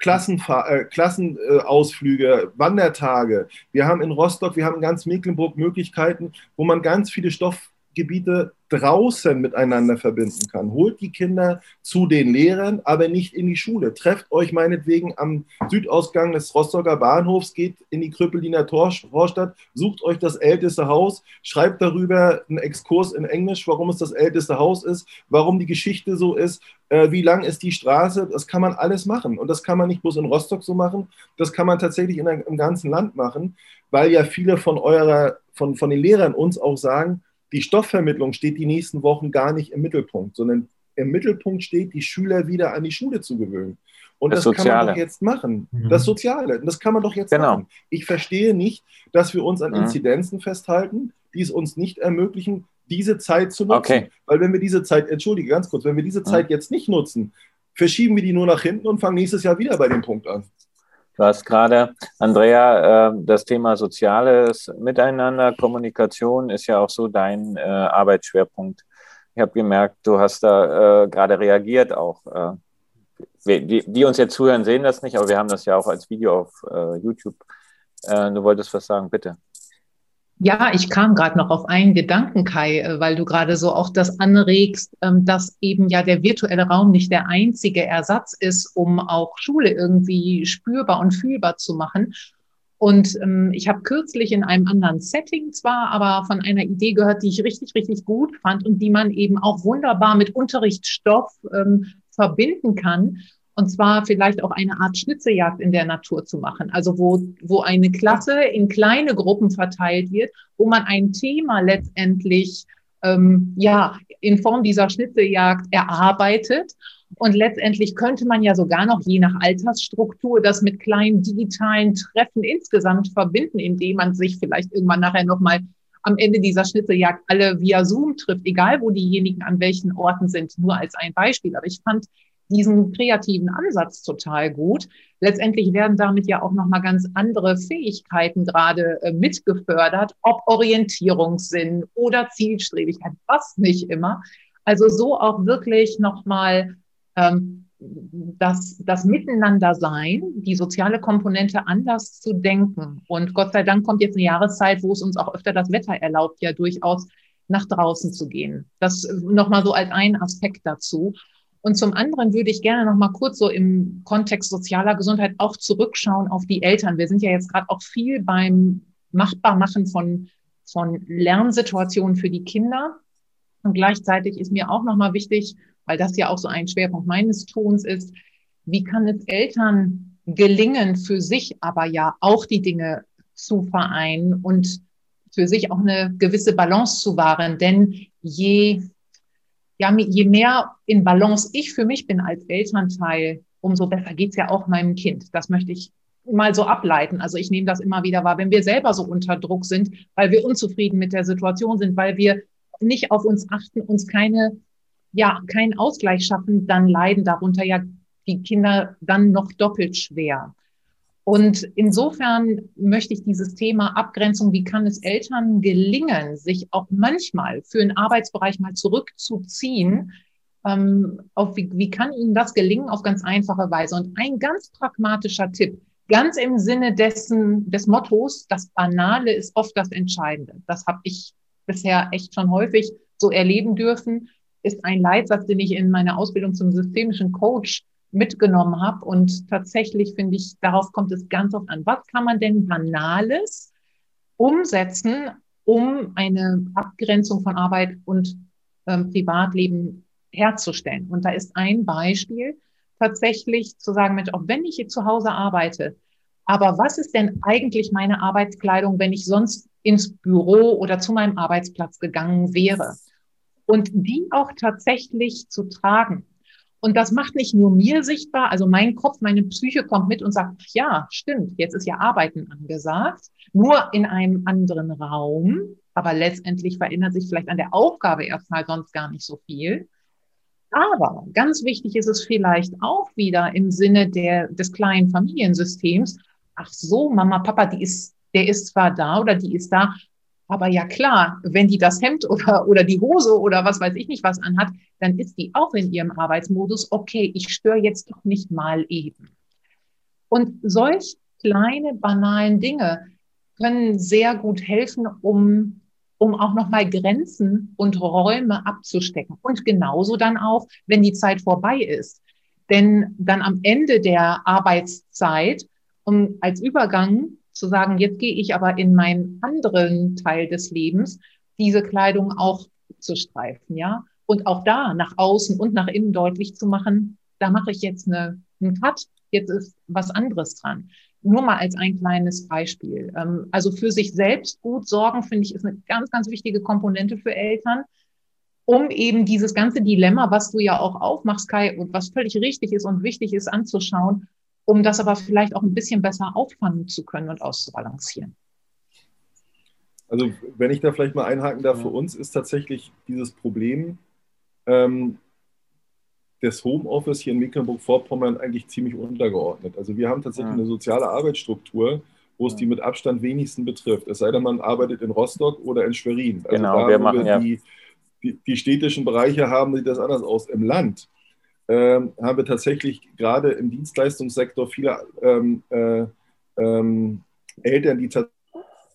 Klassenfa äh, Klassenausflüge, Wandertage. Wir haben in Rostock, wir haben in ganz Mecklenburg Möglichkeiten, wo man ganz viele Stoffgebiete draußen miteinander verbinden kann. Holt die Kinder zu den Lehrern, aber nicht in die Schule. Trefft euch meinetwegen am Südausgang des Rostocker Bahnhofs, geht in die Krüppeliner Torstadt, sucht euch das älteste Haus, schreibt darüber einen Exkurs in Englisch, warum es das älteste Haus ist, warum die Geschichte so ist, äh, wie lang ist die Straße. Das kann man alles machen. Und das kann man nicht bloß in Rostock so machen, das kann man tatsächlich in, im ganzen Land machen, weil ja viele von eurer, von, von den Lehrern uns auch sagen, die Stoffvermittlung steht die nächsten Wochen gar nicht im Mittelpunkt, sondern im Mittelpunkt steht, die Schüler wieder an die Schule zu gewöhnen. Und das, das kann man doch jetzt machen. Mhm. Das Soziale, das kann man doch jetzt genau. machen. Ich verstehe nicht, dass wir uns an mhm. Inzidenzen festhalten, die es uns nicht ermöglichen, diese Zeit zu nutzen. Okay. Weil wenn wir diese Zeit, entschuldige ganz kurz, wenn wir diese Zeit mhm. jetzt nicht nutzen, verschieben wir die nur nach hinten und fangen nächstes Jahr wieder bei dem Punkt an. Du hast gerade, Andrea, äh, das Thema soziales Miteinander, Kommunikation ist ja auch so dein äh, Arbeitsschwerpunkt. Ich habe gemerkt, du hast da äh, gerade reagiert auch. Die, die, uns jetzt zuhören, sehen das nicht, aber wir haben das ja auch als Video auf YouTube. Du wolltest was sagen, bitte. Ja, ich kam gerade noch auf einen Gedanken, Kai, äh, weil du gerade so auch das anregst, ähm, dass eben ja der virtuelle Raum nicht der einzige Ersatz ist, um auch Schule irgendwie spürbar und fühlbar zu machen. Und ähm, ich habe kürzlich in einem anderen Setting zwar, aber von einer Idee gehört, die ich richtig, richtig gut fand und die man eben auch wunderbar mit Unterrichtsstoff ähm, verbinden kann. Und zwar vielleicht auch eine Art Schnitzejagd in der Natur zu machen. Also wo, wo eine Klasse in kleine Gruppen verteilt wird, wo man ein Thema letztendlich ähm, ja, in Form dieser Schnitzejagd erarbeitet. Und letztendlich könnte man ja sogar noch je nach Altersstruktur das mit kleinen digitalen Treffen insgesamt verbinden, indem man sich vielleicht irgendwann nachher nochmal am Ende dieser Schnitzejagd alle via Zoom trifft, egal wo diejenigen an welchen Orten sind, nur als ein Beispiel. Aber ich fand diesen kreativen Ansatz total gut. Letztendlich werden damit ja auch nochmal ganz andere Fähigkeiten gerade äh, mitgefördert, ob Orientierungssinn oder Zielstrebigkeit, was nicht immer. Also so auch wirklich nochmal ähm, das, das Miteinander-Sein, die soziale Komponente anders zu denken. Und Gott sei Dank kommt jetzt eine Jahreszeit, wo es uns auch öfter das Wetter erlaubt, ja durchaus nach draußen zu gehen. Das nochmal so als ein Aspekt dazu. Und zum anderen würde ich gerne noch mal kurz so im Kontext sozialer Gesundheit auch zurückschauen auf die Eltern. Wir sind ja jetzt gerade auch viel beim Machbarmachen von, von Lernsituationen für die Kinder. Und gleichzeitig ist mir auch noch mal wichtig, weil das ja auch so ein Schwerpunkt meines Tons ist, wie kann es Eltern gelingen, für sich aber ja auch die Dinge zu vereinen und für sich auch eine gewisse Balance zu wahren. Denn je ja, je mehr in Balance ich für mich bin als Elternteil, umso besser geht's ja auch meinem Kind. Das möchte ich mal so ableiten. Also ich nehme das immer wieder wahr, wenn wir selber so unter Druck sind, weil wir unzufrieden mit der Situation sind, weil wir nicht auf uns achten, uns keine, ja, keinen Ausgleich schaffen, dann leiden darunter ja die Kinder dann noch doppelt schwer. Und insofern möchte ich dieses Thema Abgrenzung, wie kann es Eltern gelingen, sich auch manchmal für einen Arbeitsbereich mal zurückzuziehen, ähm, auf wie, wie kann ihnen das gelingen auf ganz einfache Weise? Und ein ganz pragmatischer Tipp, ganz im Sinne dessen, des Mottos, das Banale ist oft das Entscheidende. Das habe ich bisher echt schon häufig so erleben dürfen, ist ein Leitsatz, den ich in meiner Ausbildung zum systemischen Coach mitgenommen habe. Und tatsächlich finde ich, darauf kommt es ganz oft an. Was kann man denn Banales umsetzen, um eine Abgrenzung von Arbeit und ähm, Privatleben herzustellen? Und da ist ein Beispiel tatsächlich zu sagen, Mensch, auch wenn ich hier zu Hause arbeite, aber was ist denn eigentlich meine Arbeitskleidung, wenn ich sonst ins Büro oder zu meinem Arbeitsplatz gegangen wäre? Und die auch tatsächlich zu tragen. Und das macht nicht nur mir sichtbar, also mein Kopf, meine Psyche kommt mit und sagt, ja, stimmt, jetzt ist ja Arbeiten angesagt, nur in einem anderen Raum, aber letztendlich verändert sich vielleicht an der Aufgabe erstmal sonst gar nicht so viel. Aber ganz wichtig ist es vielleicht auch wieder im Sinne der, des kleinen Familiensystems. Ach so, Mama, Papa, die ist, der ist zwar da oder die ist da, aber ja klar, wenn die das Hemd oder, oder die Hose oder was weiß ich nicht was anhat, dann ist die auch in ihrem Arbeitsmodus, okay, ich störe jetzt doch nicht mal eben. Und solch kleine, banalen Dinge können sehr gut helfen, um, um auch nochmal Grenzen und Räume abzustecken. Und genauso dann auch, wenn die Zeit vorbei ist. Denn dann am Ende der Arbeitszeit, um als Übergang zu sagen, jetzt gehe ich aber in meinen anderen Teil des Lebens, diese Kleidung auch zu streifen, ja. Und auch da nach außen und nach innen deutlich zu machen, da mache ich jetzt eine, einen Cut, jetzt ist was anderes dran. Nur mal als ein kleines Beispiel. Ähm, also für sich selbst gut sorgen, finde ich, ist eine ganz, ganz wichtige Komponente für Eltern. um eben dieses ganze Dilemma, was du ja auch aufmachst, Kai, und was völlig richtig ist und wichtig ist anzuschauen, um das aber vielleicht auch ein bisschen besser auffangen zu können und auszubalancieren. Also wenn ich da vielleicht mal einhaken darf, für uns ist tatsächlich dieses Problem ähm, des Homeoffice hier in Mecklenburg-Vorpommern eigentlich ziemlich untergeordnet. Also wir haben tatsächlich eine soziale Arbeitsstruktur, wo es die mit Abstand wenigsten betrifft. Es sei denn, man arbeitet in Rostock oder in Schwerin. Also genau, da, wir machen wir die, die, die, städtischen Bereiche haben, sieht das anders aus. Im Land ähm, haben wir tatsächlich gerade im Dienstleistungssektor viele ähm, äh, ähm, Eltern, die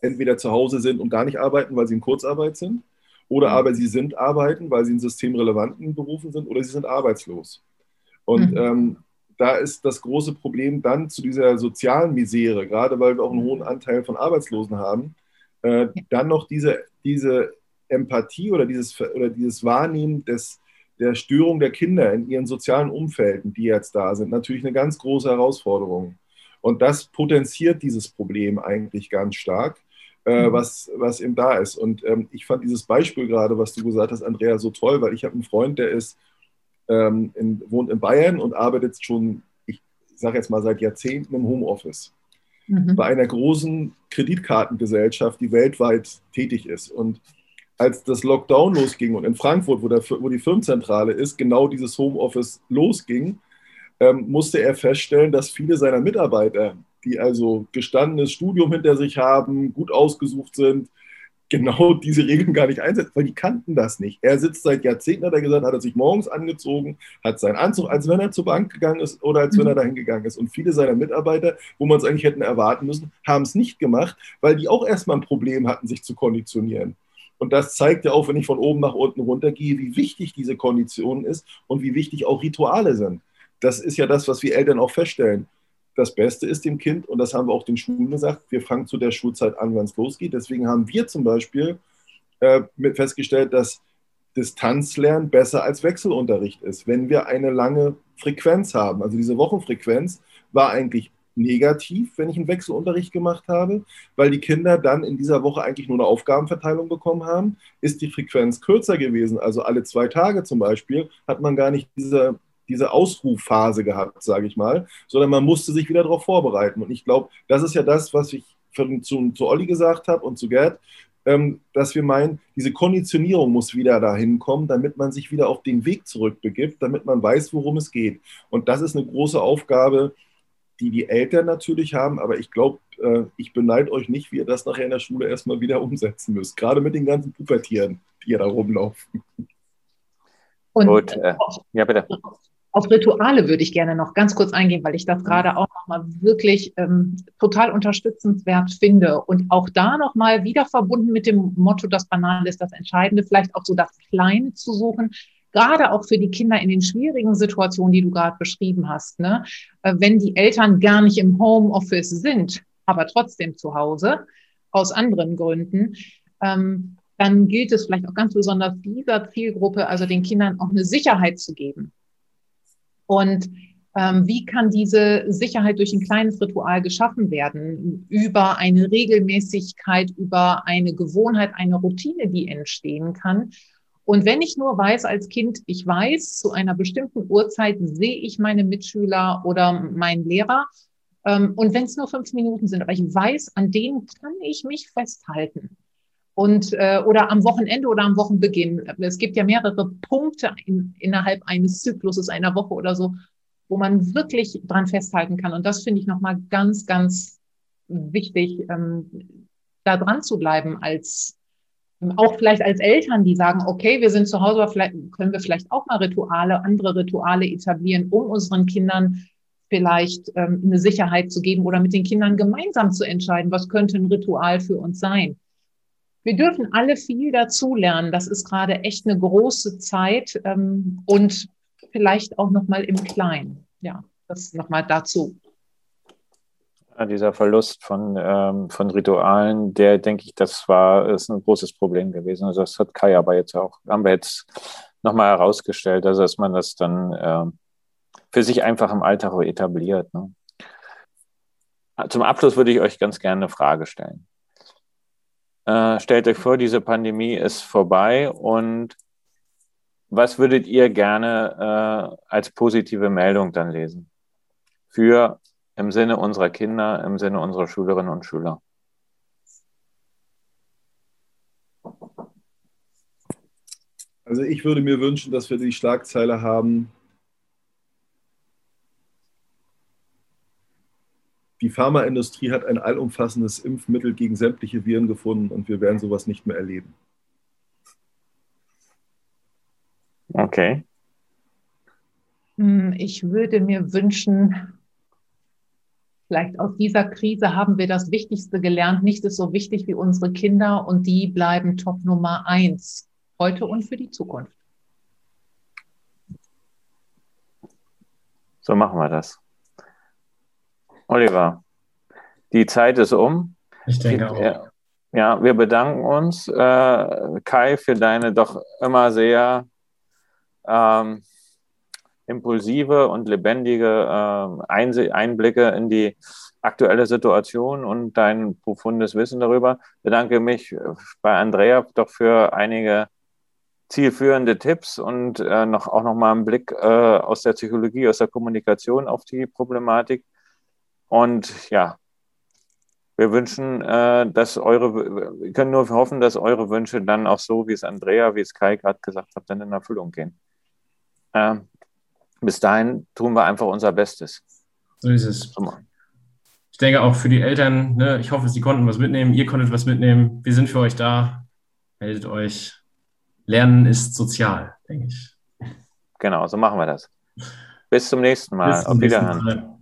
entweder zu Hause sind und gar nicht arbeiten, weil sie in Kurzarbeit sind, oder mhm. aber sie sind arbeiten, weil sie in systemrelevanten Berufen sind, oder sie sind arbeitslos. Und mhm. ähm, da ist das große Problem dann zu dieser sozialen Misere, gerade weil wir auch einen hohen Anteil von Arbeitslosen haben, äh, dann noch diese, diese Empathie oder dieses, oder dieses Wahrnehmen des, der Störung der Kinder in ihren sozialen Umfelden, die jetzt da sind, natürlich eine ganz große Herausforderung. Und das potenziert dieses Problem eigentlich ganz stark äh, mhm. was, was eben da ist. Und ähm, ich fand dieses Beispiel gerade, was du gesagt hast, Andrea, so toll, weil ich habe einen Freund, der ist, ähm, in, wohnt in Bayern und arbeitet schon, ich sage jetzt mal seit Jahrzehnten im Homeoffice. Mhm. Bei einer großen Kreditkartengesellschaft, die weltweit tätig ist. Und als das Lockdown losging und in Frankfurt, wo, der, wo die Firmenzentrale ist, genau dieses Homeoffice losging, ähm, musste er feststellen, dass viele seiner Mitarbeiter die also gestandenes Studium hinter sich haben, gut ausgesucht sind, genau diese Regeln gar nicht einsetzen, weil die kannten das nicht. Er sitzt seit Jahrzehnten, hat er gesagt, hat er sich morgens angezogen, hat seinen Anzug, als wenn er zur Bank gegangen ist oder als wenn er mhm. dahin gegangen ist. Und viele seiner Mitarbeiter, wo man es eigentlich hätten erwarten müssen, haben es nicht gemacht, weil die auch erstmal ein Problem hatten, sich zu konditionieren. Und das zeigt ja auch, wenn ich von oben nach unten runtergehe, wie wichtig diese Kondition ist und wie wichtig auch Rituale sind. Das ist ja das, was wir Eltern auch feststellen das Beste ist dem Kind, und das haben wir auch den Schulen gesagt, wir fangen zu der Schulzeit an, wenn es losgeht. Deswegen haben wir zum Beispiel äh, festgestellt, dass Distanzlernen besser als Wechselunterricht ist, wenn wir eine lange Frequenz haben. Also diese Wochenfrequenz war eigentlich negativ, wenn ich einen Wechselunterricht gemacht habe, weil die Kinder dann in dieser Woche eigentlich nur eine Aufgabenverteilung bekommen haben. Ist die Frequenz kürzer gewesen, also alle zwei Tage zum Beispiel, hat man gar nicht diese diese Ausrufphase gehabt, sage ich mal, sondern man musste sich wieder darauf vorbereiten. Und ich glaube, das ist ja das, was ich zu, zu Olli gesagt habe und zu Gerd, ähm, dass wir meinen, diese Konditionierung muss wieder dahin kommen, damit man sich wieder auf den Weg zurückbegibt, damit man weiß, worum es geht. Und das ist eine große Aufgabe, die die Eltern natürlich haben, aber ich glaube, äh, ich beneide euch nicht, wie ihr das nachher in der Schule erstmal wieder umsetzen müsst, gerade mit den ganzen Pubertieren, die ja da rumlaufen. Und Gut, äh, ja, bitte. Auf Rituale würde ich gerne noch ganz kurz eingehen, weil ich das mhm. gerade auch nochmal wirklich ähm, total unterstützenswert finde. Und auch da nochmal wieder verbunden mit dem Motto, das Banale ist das Entscheidende, vielleicht auch so das Kleine zu suchen, gerade auch für die Kinder in den schwierigen Situationen, die du gerade beschrieben hast. Ne? Äh, wenn die Eltern gar nicht im Homeoffice sind, aber trotzdem zu Hause, aus anderen Gründen, ähm, dann gilt es vielleicht auch ganz besonders dieser Zielgruppe, also den Kindern auch eine Sicherheit zu geben. Und ähm, wie kann diese Sicherheit durch ein kleines Ritual geschaffen werden? Über eine Regelmäßigkeit, über eine Gewohnheit, eine Routine, die entstehen kann. Und wenn ich nur weiß als Kind, ich weiß, zu einer bestimmten Uhrzeit sehe ich meine Mitschüler oder meinen Lehrer. Ähm, und wenn es nur fünf Minuten sind, aber ich weiß, an denen kann ich mich festhalten und äh, oder am Wochenende oder am Wochenbeginn. Es gibt ja mehrere Punkte in, innerhalb eines Zykluses einer Woche oder so, wo man wirklich dran festhalten kann. Und das finde ich nochmal ganz, ganz wichtig, ähm, da dran zu bleiben als auch vielleicht als Eltern, die sagen, okay, wir sind zu Hause, aber vielleicht können wir vielleicht auch mal Rituale, andere Rituale etablieren, um unseren Kindern vielleicht ähm, eine Sicherheit zu geben oder mit den Kindern gemeinsam zu entscheiden, was könnte ein Ritual für uns sein wir dürfen alle viel dazulernen. Das ist gerade echt eine große Zeit ähm, und vielleicht auch noch mal im Kleinen. Ja, das noch mal dazu. Dieser Verlust von, ähm, von Ritualen, der denke ich, das war ist ein großes Problem gewesen. Also das hat Kai aber jetzt auch, haben wir jetzt nochmal herausgestellt, also dass man das dann äh, für sich einfach im Alltag etabliert. Ne? Zum Abschluss würde ich euch ganz gerne eine Frage stellen. Äh, stellt euch vor, diese Pandemie ist vorbei und was würdet ihr gerne äh, als positive Meldung dann lesen? Für im Sinne unserer Kinder, im Sinne unserer Schülerinnen und Schüler. Also ich würde mir wünschen, dass wir die Schlagzeile haben, die Pharmaindustrie hat ein allumfassendes Impfmittel gegen sämtliche Viren gefunden und wir werden sowas nicht mehr erleben. Okay. Hm, ich würde mir wünschen, vielleicht aus dieser Krise haben wir das Wichtigste gelernt. Nichts ist so wichtig wie unsere Kinder und die bleiben Top Nummer eins heute und für die Zukunft. So machen wir das. Oliver, die Zeit ist um. Ich denke auch. Ja, wir bedanken uns, äh, Kai, für deine doch immer sehr ähm, impulsive und lebendige äh, Einblicke in die aktuelle Situation und dein profundes Wissen darüber. Ich bedanke mich bei Andrea doch für einige zielführende Tipps und äh, noch, auch nochmal einen Blick äh, aus der Psychologie, aus der Kommunikation auf die Problematik. Und ja, wir wünschen, äh, dass eure, wir können nur hoffen, dass eure Wünsche dann auch so, wie es Andrea, wie es Kai gerade gesagt hat, dann in Erfüllung gehen. Äh, bis dahin tun wir einfach unser Bestes. So ist es. Ich denke auch für die Eltern, ne, ich hoffe, sie konnten was mitnehmen, ihr konntet was mitnehmen. Wir sind für euch da. Meldet euch. Lernen ist sozial, denke ich. Genau, so machen wir das. Bis zum nächsten Mal. Bis Auf Wiederhören.